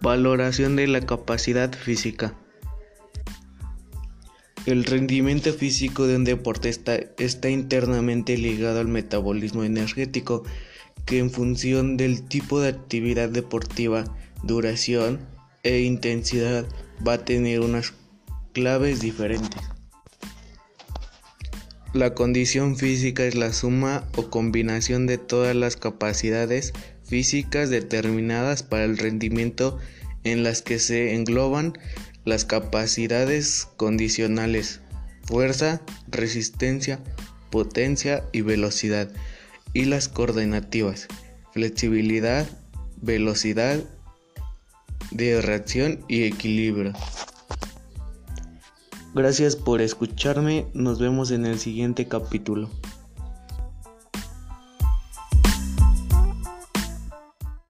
Valoración de la capacidad física. El rendimiento físico de un deportista está internamente ligado al metabolismo energético, que en función del tipo de actividad deportiva, duración e intensidad va a tener unas claves diferentes. La condición física es la suma o combinación de todas las capacidades físicas determinadas para el rendimiento en las que se engloban las capacidades condicionales, fuerza, resistencia, potencia y velocidad, y las coordinativas, flexibilidad, velocidad de reacción y equilibrio. Gracias por escucharme, nos vemos en el siguiente capítulo.